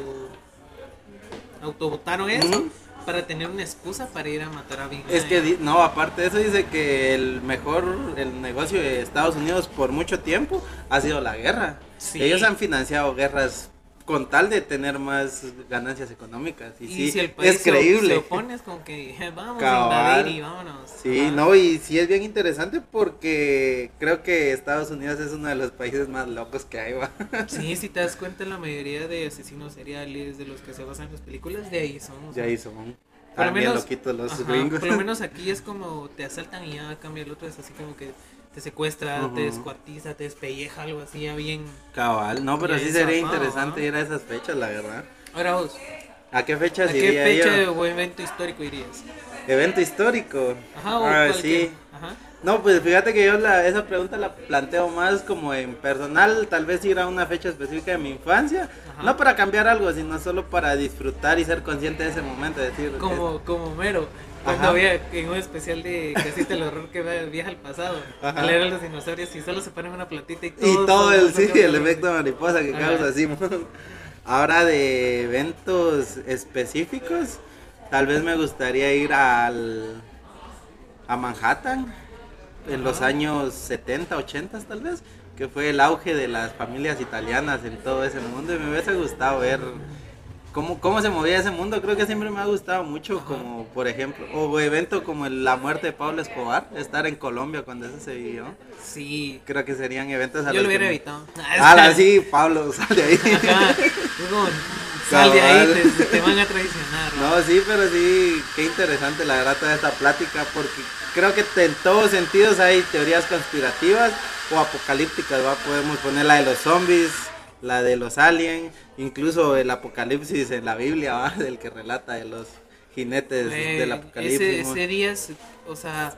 autobotaron eso. Para tener una excusa para ir a matar a Bin
es que, no, aparte de eso dice que el mejor, el negocio de Estados Unidos por mucho tiempo ha sido la guerra.
Sí.
Ellos han financiado guerras con tal de tener más ganancias económicas. Y,
Y
sí,
si el país
es creíble.
se opone, es como que vamos
Cabal.
a invadir y vámonos.
Sí, no, y sí es bien interesante porque creo que Estados Unidos es uno de los países más locos que hay, va.
Sí, si te das cuenta, la mayoría de asesinos seriales de los que se basan en las películas, de ahí son.
Ya hizo, ¿no?
Por lo menos-
loquitos los
Ajá,
gringos.
Por lo menos aquí es como te asaltan y ya cambia el otro, es así como que te secuestra, te descuartiza, te despelleja, algo así, ya bien.
Cabal, no, pero sí sería interesante
¿no?
ir a esas fechas, la verdad.
Ahora vos,
¿A qué fechas
¿a qué
iría
fecha
yo?
o evento histórico irías?
Evento histórico.
Ajá, o
ah, sí.
Ajá.
No, pues fíjate que yo la, esa pregunta la planteo más como en personal, tal vez ir a una fecha específica de mi infancia,
Ajá.
no para cambiar algo, sino solo para disfrutar y ser consciente de ese momento, decir,
Como, como Mero. Cuando había en un especial de Casita el horror que viaja al pasado,
Ajá.
al leer a los dinosaurios y solo se ponen una platita y
Y
todo.
todo el, sí, el efecto mariposa que
Ajá.
causa así. Ahora de eventos específicos, tal vez me gustaría ir al a Manhattan en los
Ajá.
años 70, 80 tal vez, que fue el auge de las familias italianas en todo ese mundo y me hubiese gustado ver cómo, cómo se movía ese mundo. Creo que siempre me ha gustado mucho, como por ejemplo, o evento como el- la muerte de Pablo Escobar, estar en Colombia cuando eso se vivió.
Sí.
Creo que serían eventos a
Yo lo hubiera evitado.
Ah, sí, Pablo, sal de ahí.
Como, Sal de ahí, te, te van a traicionar. ¿no?
No, sí, pero sí, qué interesante la verdad toda esta plática, porque creo que en todos sentidos hay teorías conspirativas o apocalípticas, ¿va? Podemos poner la de los zombies, la de los aliens, incluso el apocalipsis en la Biblia, ¿va? Del que relata de los jinetes
Eh,
del apocalipsis.
ese, ese día, es- o sea,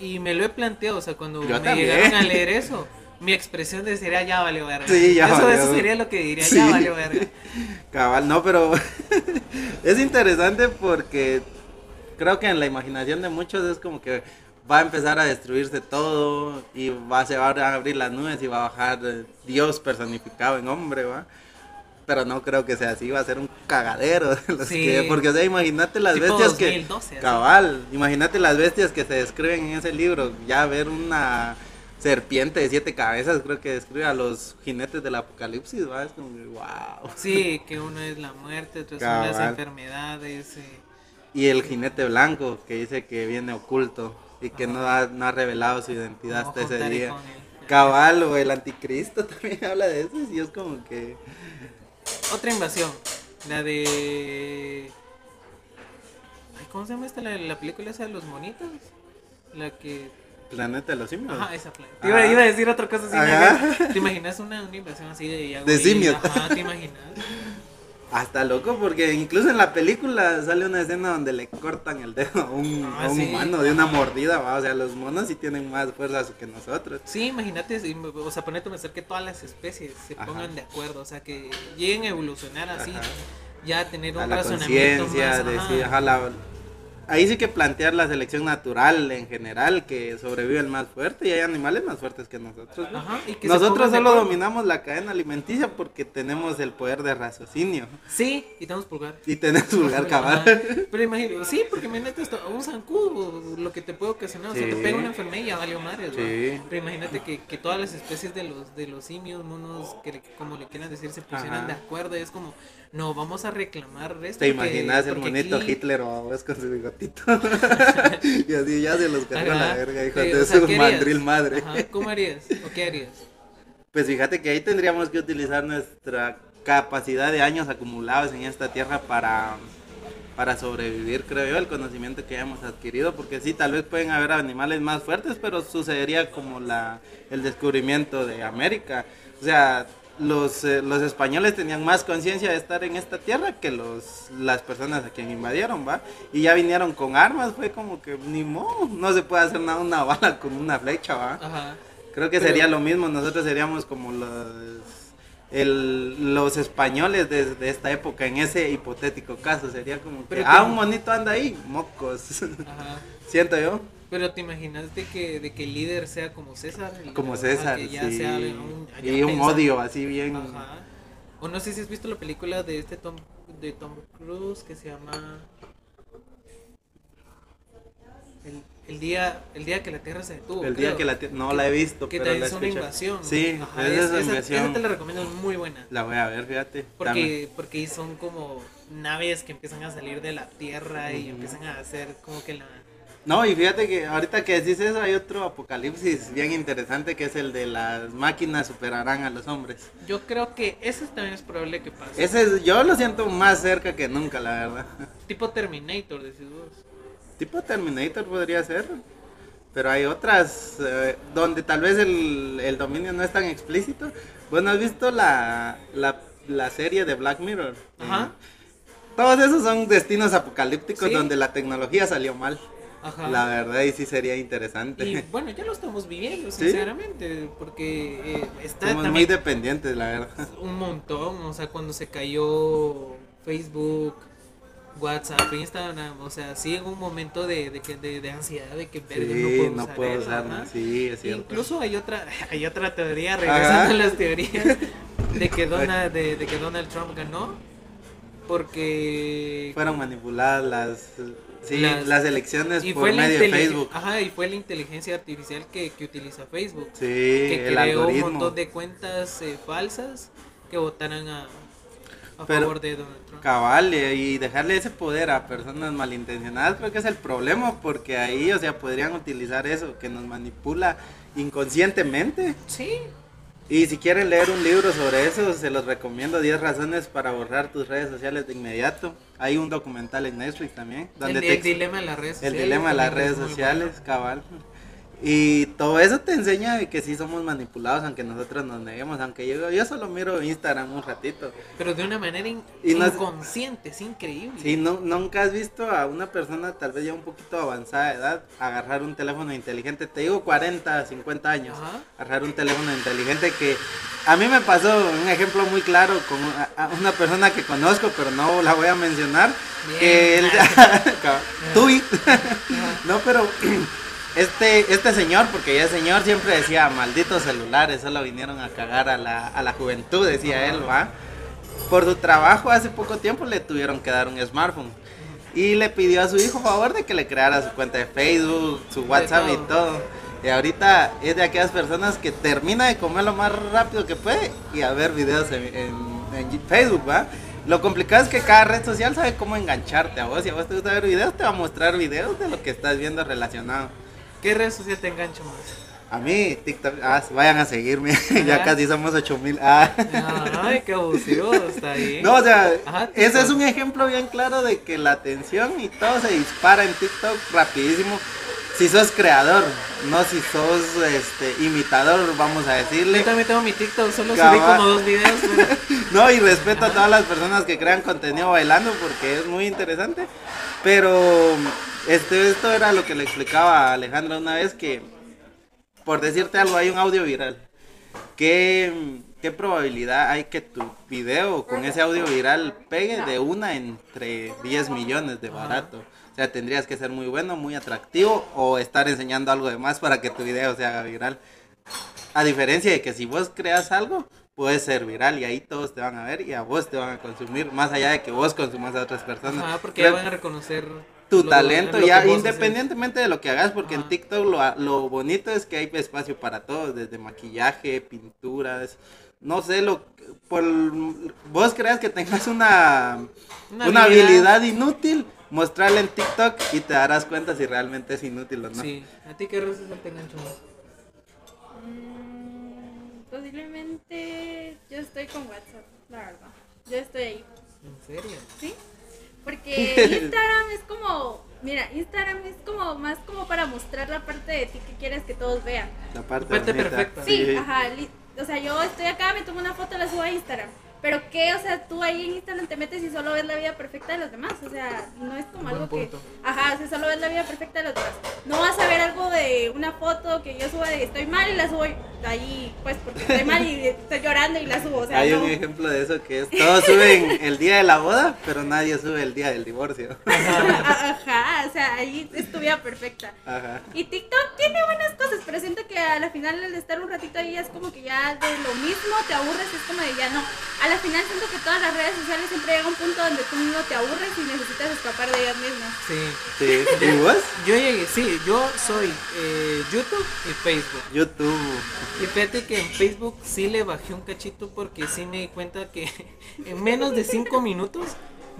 y me lo he planteado, o sea, cuando
Yo
me
también.
llegaron a leer eso, mi expresión de sería ya valió verga.
Sí, ya
eso,
valió.
eso sería lo que diría,
Sí.
ya valió verga.
Cabal, no, pero es interesante porque creo que en la imaginación de muchos es como que va a empezar a destruirse todo y va, se van a abrir las nubes y va a bajar Dios personificado en hombre, ¿va? Pero no creo que sea así, va a ser un cagadero
Sí.
que, porque o sea, imagínate las
Tipo
bestias
2012,
que cabal, imagínate las bestias que se describen en ese libro, ya ver una serpiente de siete cabezas, creo que describe a los jinetes del apocalipsis, ¿va? Es como wow.
Sí, que uno es la muerte, otro son las
Cabal.
enfermedades. eh.
Y el jinete blanco que dice que viene oculto y que no ha, no ha revelado su identidad hasta ese día. Cabal o el anticristo también habla de eso y es como que...
Otra invasión, la de... Ay, ¿Cómo se llama esta? La, la película esa de los monitos. La que...
Planeta de los simios.
Ajá, esa plan.
Ajá.
Iba, iba a decir otra cosa así. ¿Te imaginas una, una invasión así de algo
De simios.
Ajá, ¿te imaginas?
Hasta loco porque incluso en la película sale una escena donde le cortan el dedo a un,
Ah,
a un
sí.
humano de una mordida, ¿va? o sea, los monos sí tienen más fuerza que nosotros.
Sí, imagínate, o sea, ponete a pensar que todas las especies se
Ajá.
pongan de acuerdo, o sea, que lleguen a evolucionar así,
Ajá.
ya tener un
a la
razonamiento más.
decir,
ajá.
ajá, la- ahí sí que plantear la selección natural en general, que sobrevive el más fuerte y hay animales más fuertes que nosotros. ¿no?
Ajá, y que
Nosotros solo dominamos la cadena alimenticia porque tenemos el poder de raciocinio
Sí, y tenemos pulgar.
y tenemos
Ajá.
cabal.
Pero imagínate, sí, porque imagínate esto, un zancudo, lo que te puede ocasionar, o sea, te pega una enfermedad y ya valió madre,
Sí.
Pero imagínate que, que todas las especies de los de los simios, monos, que le- como le quieran decir, se pusieran
Ajá.
de acuerdo, y es como, no, vamos a reclamar esto.
¿Te
porque-
imaginas el
porque
monito
aquí-
Hitler o vos con su bigotito? y así ya se los cargó la verga, hijo de su mandril madre.
Ajá, ¿Cómo harías? ¿O qué harías?
Pues fíjate que ahí tendríamos que utilizar nuestra capacidad de años acumulados en esta tierra para, para sobrevivir, creo yo, el conocimiento que hayamos adquirido, porque sí, tal vez pueden haber animales más fuertes, pero sucedería como la, el descubrimiento de América. O sea, los, eh, los españoles tenían más conciencia de estar en esta tierra que los, las personas a quien invadieron, ¿va? Y ya vinieron con armas, fue como que ni modo, no se puede hacer nada una bala con una flecha, ¿va?
Ajá.
Creo que
Pero-
sería lo mismo, nosotros seríamos como los, el- los españoles de, de esta época, en ese hipotético caso, sería como que,
Pero
ah, un monito anda ahí, mocos,
Ajá.
siento yo.
Pero te imaginas de que, de que el líder sea como César. el-
Como César,
que ya
sí.
sea un, ya
y un
pensa-
odio así bien,
Ajá. O no sé si has visto la película de este Tom, de Tom Cruise que se llama el, el día el día que la Tierra se detuvo.
el día que la tie- no la he visto,
que
pero
te
la
es una invasión.
Sí,
Ajá,
es
esa,
invasión.
esa te la recomiendo, es muy buena.
La voy a ver, fíjate.
Porque, porque ahí son como naves que empiezan a salir de la Tierra y empiezan a hacer como que la...
No, y fíjate que ahorita que decís eso hay otro apocalipsis bien interesante que es el de las máquinas superarán a los hombres.
Yo creo que eso también es probable que pase.
Ese es- yo lo siento más cerca que nunca, la verdad.
Tipo Terminator, decís vos.
Tipo Terminator podría ser. Pero hay otras eh, donde tal vez el, el dominio no es tan explícito. Bueno, ¿has visto la, la, la serie de Black Mirror?
Ajá.
Todos esos son destinos apocalípticos
Sí.
donde la tecnología salió mal.
Ajá.
La verdad, y sí sería interesante.
Y bueno, ya lo estamos viviendo,
¿Sí?
sinceramente, porque eh, está
Somos muy dependientes, la verdad.
un montón, o sea, cuando se cayó Facebook, WhatsApp, Instagram, o sea, sí en un momento de, de, que- de, de ansiedad, de que
Sí,
no
no
puedo
puedo
usar,
sí, es cierto.
Incluso hay otra, hay otra teoría, regresando
Ajá.
a las teorías, de que Donald, de, de que Donald Trump ganó, porque
Fueron manipuladas las, sí,
Las-
las, elecciones
y
por
fue
medio de Facebook.
Ajá, y fue la inteligencia artificial que, que utiliza Facebook.
Sí,
que
el
creó un
algoritmo.
montón de cuentas eh, falsas que votaran a, a
Pero-
favor de Donald Trump.
Cabal, y dejarle ese poder a personas malintencionadas creo que es el problema, porque ahí, o sea, podrían utilizar eso, que nos manipula inconscientemente.
Sí,
Y si quieren leer un libro sobre eso, se los recomiendo 10 razones para borrar tus redes sociales de inmediato. Hay un documental en Netflix también,
el,
donde
el
te ex-
dilema de las redes
el
sociales.
dilema de las redes sociales, cabal. Y todo eso te enseña de que sí somos manipulados, aunque nosotros nos neguemos, aunque yo, yo solo miro Instagram un ratito.
Pero de una manera in-
Y no-
inconsciente, es increíble.
Sí, no, nunca has visto a una persona tal vez ya un poquito avanzada de edad agarrar un teléfono inteligente, te digo 40, 50 años,
Ajá.
agarrar un teléfono inteligente que a mí me pasó un ejemplo muy claro con una persona que conozco, pero no la voy a mencionar,
Bien.
que él, Tuy. no, pero este, este señor, porque ya el señor siempre decía, malditos celulares, solo vinieron a cagar a la, a la juventud, decía él, ¿va? Por su trabajo hace poco tiempo le tuvieron que dar un smartphone. Y le pidió a su hijo favor de que le creara su cuenta de Facebook, su WhatsApp y
todo.
todo. Y ahorita es de aquellas personas que termina de comer lo más rápido que puede y a ver videos en, en- en Facebook, ¿va? Lo complicado es que cada red social sabe cómo engancharte a vos. Si a vos te gusta ver videos, te va a mostrar videos de lo que estás viendo relacionado.
¿Qué red social te engancha más?
A mí, TikTok, ah, vayan a seguirme. ya casi somos 8000. Ah.
Ay, qué abusivo, está bien.
No, o sea,
Ajá,
ese es un ejemplo bien claro de que la atención y todo se dispara en TikTok rapidísimo. Si sos creador, no si sos este imitador, vamos a decirle.
Yo también tengo mi TikTok, solo subí
Cabal.
como dos videos. pero-
No, y respeto a todas las personas que crean contenido bailando porque es muy interesante. Pero este, esto era lo que le explicaba a Alejandra una vez que, por decirte algo, hay un audio viral. ¿Qué, qué probabilidad hay que tu video con ese audio viral pegue de una entre 10 millones de barato? Sea, tendrías que ser muy bueno, muy atractivo o estar enseñando algo de más para que tu video se haga viral. A diferencia de que si vos creas algo, puede ser viral y ahí todos te van a ver y a vos te van a consumir, más allá de que vos consumas a otras personas.
Ajá, porque ya van a reconocer
tu
lo-
talento ya
haces.
independientemente de lo que hagas porque
Ajá.
en TikTok lo, lo bonito es que hay espacio para todo desde maquillaje pinturas no sé lo por vos creas que tengas una
Una habilidad.
inútil mostrarla en TikTok y te darás cuenta si realmente es inútil o no
Sí, ¿a ti qué red social te más?
Mm, Posiblemente yo estoy con WhatsApp, la verdad. Yo estoy ahí,
¿En serio?
¿sí? Porque Instagram es como, mira, Instagram es como más como para mostrar la parte de ti que quieres que todos vean.
la parte
perfecta.
Sí, ajá. O sea, yo estoy acá, me tomo una foto, la subo a Instagram. Pero qué, o sea, tú ahí en Instagram te metes y solo ves la vida perfecta de los demás. O sea, no es como
Buen
algo que. Ajá, o sea, solo ves la vida perfecta de los demás. No vas a ver algo de una foto que yo suba de estoy mal y la subo ahí, pues porque estoy mal y estoy llorando y la subo. O sea,
hay
no.
un ejemplo de eso que es todos suben el día de la boda pero nadie sube el día del divorcio
Ajá, o sea, ahí es tu vida perfecta.
ajá
Y TikTok tiene buenas cosas, pero siento que a la final el estar un ratito ahí es como que ya de lo mismo te aburres, es como de ya no. A la final siento que todas las redes sociales siempre llega un punto donde tú mismo te aburres y necesitas escapar de ellas mismas.
Sí.
sí y vos
Yo llegué, sí, yo soy eh, YouTube y Facebook.
YouTube
Y fíjate que en Facebook sí le bajé un cachito porque sí me di cuenta que en menos de 5 minutos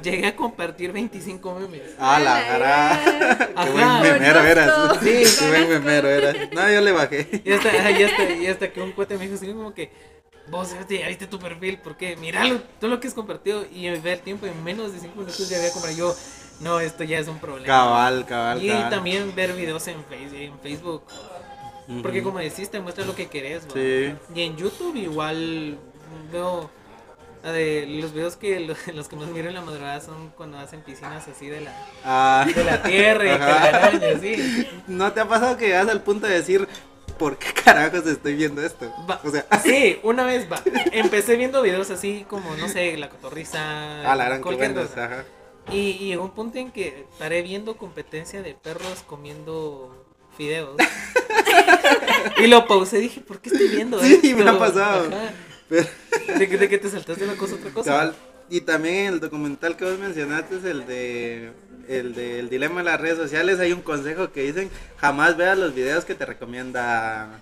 llegué a compartir 25 memes.
Ah, la
Ala,
gara. Qué buen memero eras. Sí, qué buen memero eras. No, yo le bajé.
Y hasta, y hasta, y hasta que un cuate me dijo así como que, vos ya viste tu perfil, ¿por qué? Míralo, todo lo que has compartido. Y ve el tiempo, en menos de 5 minutos ya había comprado. Yo, no, esto ya es un problema.
Cabal, cabal,
Y
cabal.
también ver videos en Facebook, en Facebook. Porque como decís, te muestra lo que querés. Y en YouTube igual veo La de los videos que lo- los que más miro en la madrugada son cuando hacen piscinas así de la,
Ah,
de la tierra y
Ajá.
telarañas, sí.
¿No te ha pasado que llegas al punto de decir, ¿por qué carajos estoy viendo esto?
Va-
O sea,
sí, una vez va. Empecé viendo videos así como, no sé, la cotorriza,
a la gran
cualquier
ajá.
Y, y llegó un punto en que estaré viendo competencia de perros comiendo fideos. y lo pausé dije, ¿por qué estoy viendo
Sí,
esto?
me ha pasado. Pero-
De, que- de que te saltaste una cosa otra cosa.
Y también el documental que vos mencionaste es el de el de el dilema de las redes sociales hay un consejo que dicen jamás veas los videos que te recomienda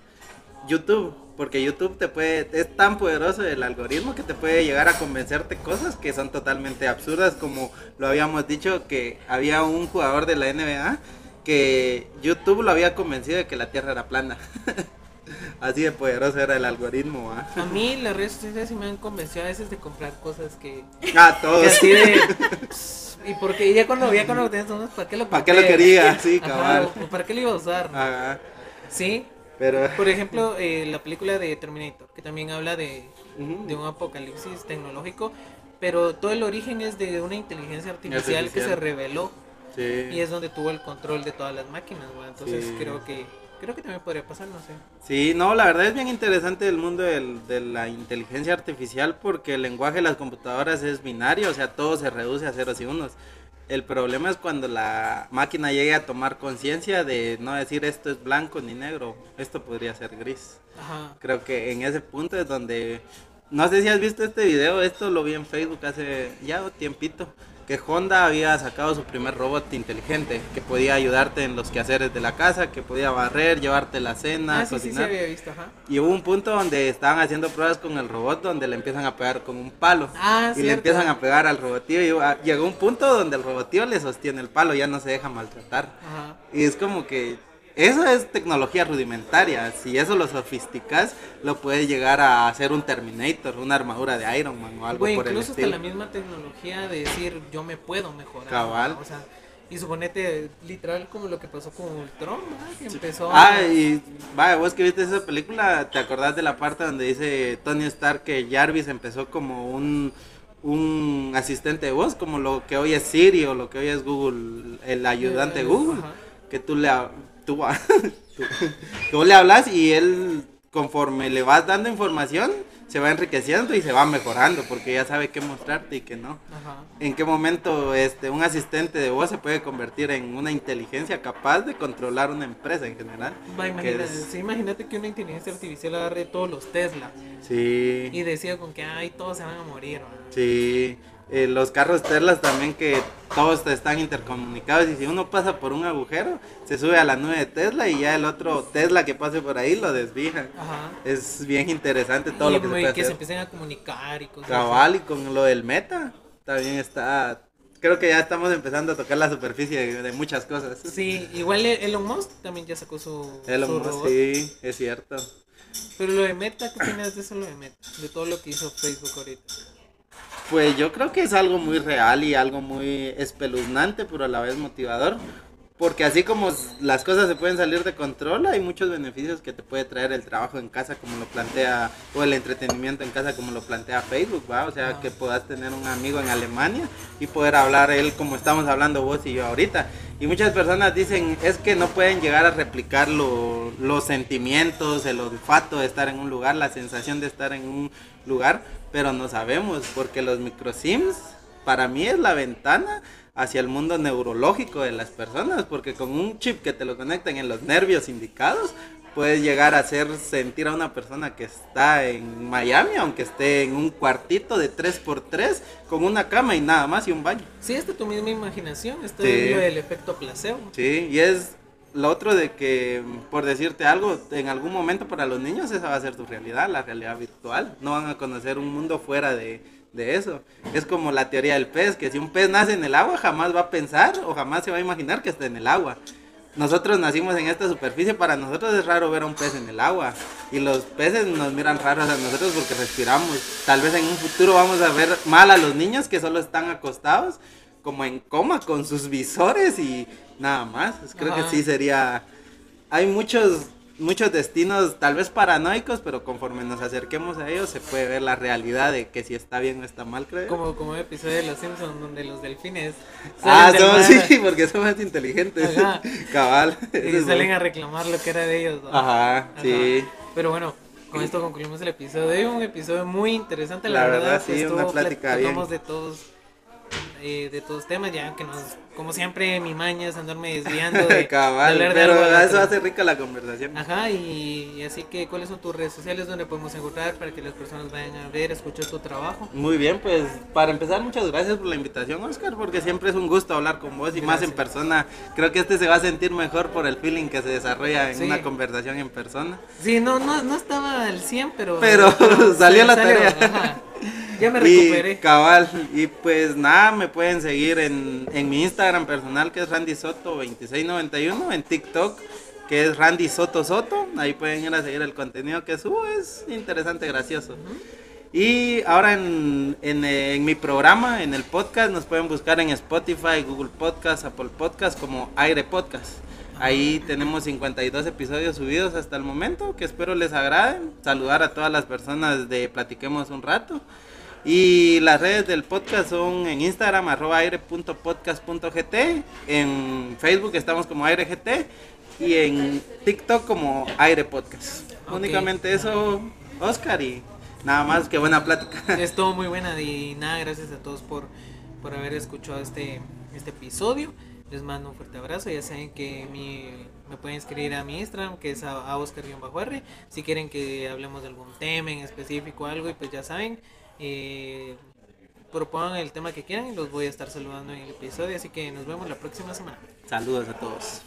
YouTube porque YouTube te puede es tan poderoso el algoritmo que te puede llegar a convencerte cosas que son totalmente absurdas como lo habíamos dicho que había un jugador de la NBA que YouTube lo había convencido de que la Tierra era plana así de poderoso era el algoritmo ¿ah?
A mí las redes sociales sí me han convencido a veces de comprar cosas que,
ah
que
todos
así de... Y porque ya cuando, ya cuando tenías, unos, ¿para qué lo
¿Para qué lo quería? Sí, cabal.
¿Para qué lo iba a usar?
Ajá.
Sí,
Pero.
por ejemplo, eh, la película de Terminator, que también habla de, de un apocalipsis tecnológico, pero todo el origen es de una inteligencia artificial, que se reveló
Sí.
y es donde tuvo el control de todas las máquinas, güey. Entonces
Sí.
creo que creo que también podría pasar, no sé.
Sí, no, la verdad es bien interesante el mundo del- de la inteligencia artificial porque el lenguaje de las computadoras es binario, o sea, todo se reduce a ceros y unos. El problema es cuando la máquina llegue a tomar conciencia de no decir esto es blanco ni negro, esto podría ser gris.
Ajá.
Creo que en ese punto es donde... No sé si has visto este video, esto lo vi en Facebook hace ya un tiempito, que Honda había sacado su primer robot inteligente, que podía ayudarte en los quehaceres de la casa, que podía barrer, llevarte la cena,
Ah, sí, sí, sí,
cocinar.
había visto, ajá.
Y hubo un punto donde estaban haciendo pruebas con el robot donde le empiezan a pegar con un palo.
Ah,
y le empiezan a pegar al robotío y ah, llegó un punto donde el robotío le sostiene el palo, ya no se deja maltratar.
Ajá.
Y es como que eso es tecnología rudimentaria. Si eso lo sofisticas, lo puedes llegar a hacer un Terminator, una armadura de Iron Man o algo
Güey,
por el
incluso hasta
estilo.
la misma tecnología de decir yo me puedo mejorar.
Cabal.
¿no? O sea, y suponete literal como lo que pasó con Ultron, ¿verdad? Que empezó
Ah,
a...
y vaya, vos que viste esa película, ¿te acordás de la parte donde dice Tony Stark que Jarvis empezó como un, un asistente de voz, como lo que hoy es Siri o lo que hoy es Google, el ayudante Google?
Ajá.
Que tú le, tú, tú, tú le hablas y él, conforme le vas dando información, se va enriqueciendo y se va mejorando porque ya sabe qué mostrarte y qué no.
Ajá.
¿En qué momento este un asistente de voz se puede convertir en una inteligencia capaz de controlar una empresa en general?
Va,
Que
imagínate,
es-
sí, imagínate que una inteligencia artificial agarre todos los Tesla
Sí,
y decía con que ay todos se van a morir. ¿verdad?
sí. Eh, los carros Teslas también que todos están intercomunicados y si uno pasa por un agujero, se sube a la nube de Tesla y ya el otro Tesla que pase por ahí lo desvija.
Ajá.
Es bien interesante todo
y
lo que se puede
que se empiecen a comunicar y cosas
Cabal y con lo del meta también está... Creo que ya estamos empezando a tocar la superficie de, de muchas cosas.
Sí, igual Elon Musk también ya sacó su,
Elon
su
Musk,
robot.
sí, es cierto.
Pero lo de Meta, ¿qué opinas de eso lo de Meta? De todo lo que hizo Facebook ahorita.
Pues yo creo que es algo muy real y algo muy espeluznante, pero a la vez motivador. Porque así como las cosas se pueden salir de control, hay muchos beneficios que te puede traer el trabajo en casa, como lo plantea, o el entretenimiento en casa, como lo plantea Facebook, ¿va? O sea, que puedas tener un amigo en Alemania y poder hablar él como estamos hablando vos y yo ahorita. Y muchas personas dicen, es que no pueden llegar a replicar lo- los sentimientos, el olfato de estar en un lugar, la sensación de estar en un lugar, pero no sabemos, porque los microsims para mí es la ventana hacia el mundo neurológico de las personas, porque con un chip que te lo conectan en los nervios indicados, puedes llegar a hacer sentir a una persona que está en Miami, aunque esté en un cuartito de 3x3, con una cama y nada más y un baño.
Sí, es de tu misma imaginación, esto
Sí.
del efecto placebo.
Sí, y es lo otro de que, por decirte algo, en algún momento para los niños esa va a ser tu realidad, la realidad virtual. No van a conocer un mundo fuera de, de eso. Es como la teoría del pez, que si un pez nace en el agua jamás va a pensar o jamás se va a imaginar que está en el agua. Nosotros nacimos en esta superficie, para nosotros es raro ver a un pez en el agua. Y los peces nos miran raros a nosotros porque respiramos. Tal vez en un futuro vamos a ver mal a los niños que solo están acostados, como en coma, con sus visores y nada más. Pues creo
Ajá.
que sí sería... Hay muchos muchos destinos tal vez paranoicos, pero conforme nos acerquemos a ellos se puede ver la realidad de que si está bien o está mal, creo.
Como, como el episodio de Los Simpsons donde los delfines
Ah,
mar
sí, porque son más inteligentes.
Ajá.
Cabal.
y salen
bueno.
a reclamar lo que era de ellos. ¿no?
Ajá, sí.
Pero bueno, con esto concluimos el episodio. Un episodio muy interesante, la,
La
verdad.
verdad, sí, una plática bien.
De todos, eh, de todos temas, ya que nos, como siempre, mi maña es andarme desviando de, de
Cabal,
hablar de
pero
algo
eso hace rica la conversación.
Ajá, y, y así que, ¿cuáles son tus redes sociales donde podemos encontrar para que las personas vayan a ver, escuchar tu trabajo?
Muy bien, pues para empezar, muchas gracias por la invitación, Oscar, porque siempre es un gusto hablar con vos y más en
Gracias.
persona. Creo que este se va a sentir mejor por el feeling que se desarrolla en
Sí.
una conversación en persona.
Sí, no, no, no estaba al 100, pero...
Pero salió la tarea.
ajá. Ya me
Y
recuperé.
cabal, y pues nada, me pueden seguir en, en mi Instagram personal que es Randy Soto 2691, en TikTok que es Randy Soto Soto, ahí pueden ir a seguir el contenido que subo, es interesante, gracioso. Y ahora en, en, en mi programa, en el podcast, nos pueden buscar en Spotify, Google Podcast, Apple Podcast como Aire Podcast. Ahí tenemos 52 episodios subidos hasta el momento, que espero les agraden. Saludar a todas las personas de Platiquemos un rato. Y las redes del podcast son en Instagram, arroba aire.podcast.gt, en Facebook estamos como AireGT y en TikTok como Aire Podcast.
Ok.
Únicamente eso, Oscar, y nada más que buena plática.
Estuvo muy buena y nada, gracias a todos por, por haber escuchado este, este episodio. Les mando un fuerte abrazo. Ya saben que mi, me pueden escribir a mi Instagram, que es a, a Oscar-R. Si quieren que hablemos de algún tema en específico o algo, y pues ya saben, eh, propongan el tema que quieran y los voy a estar saludando en el episodio. Así que nos vemos la próxima semana.
Saludos a todos.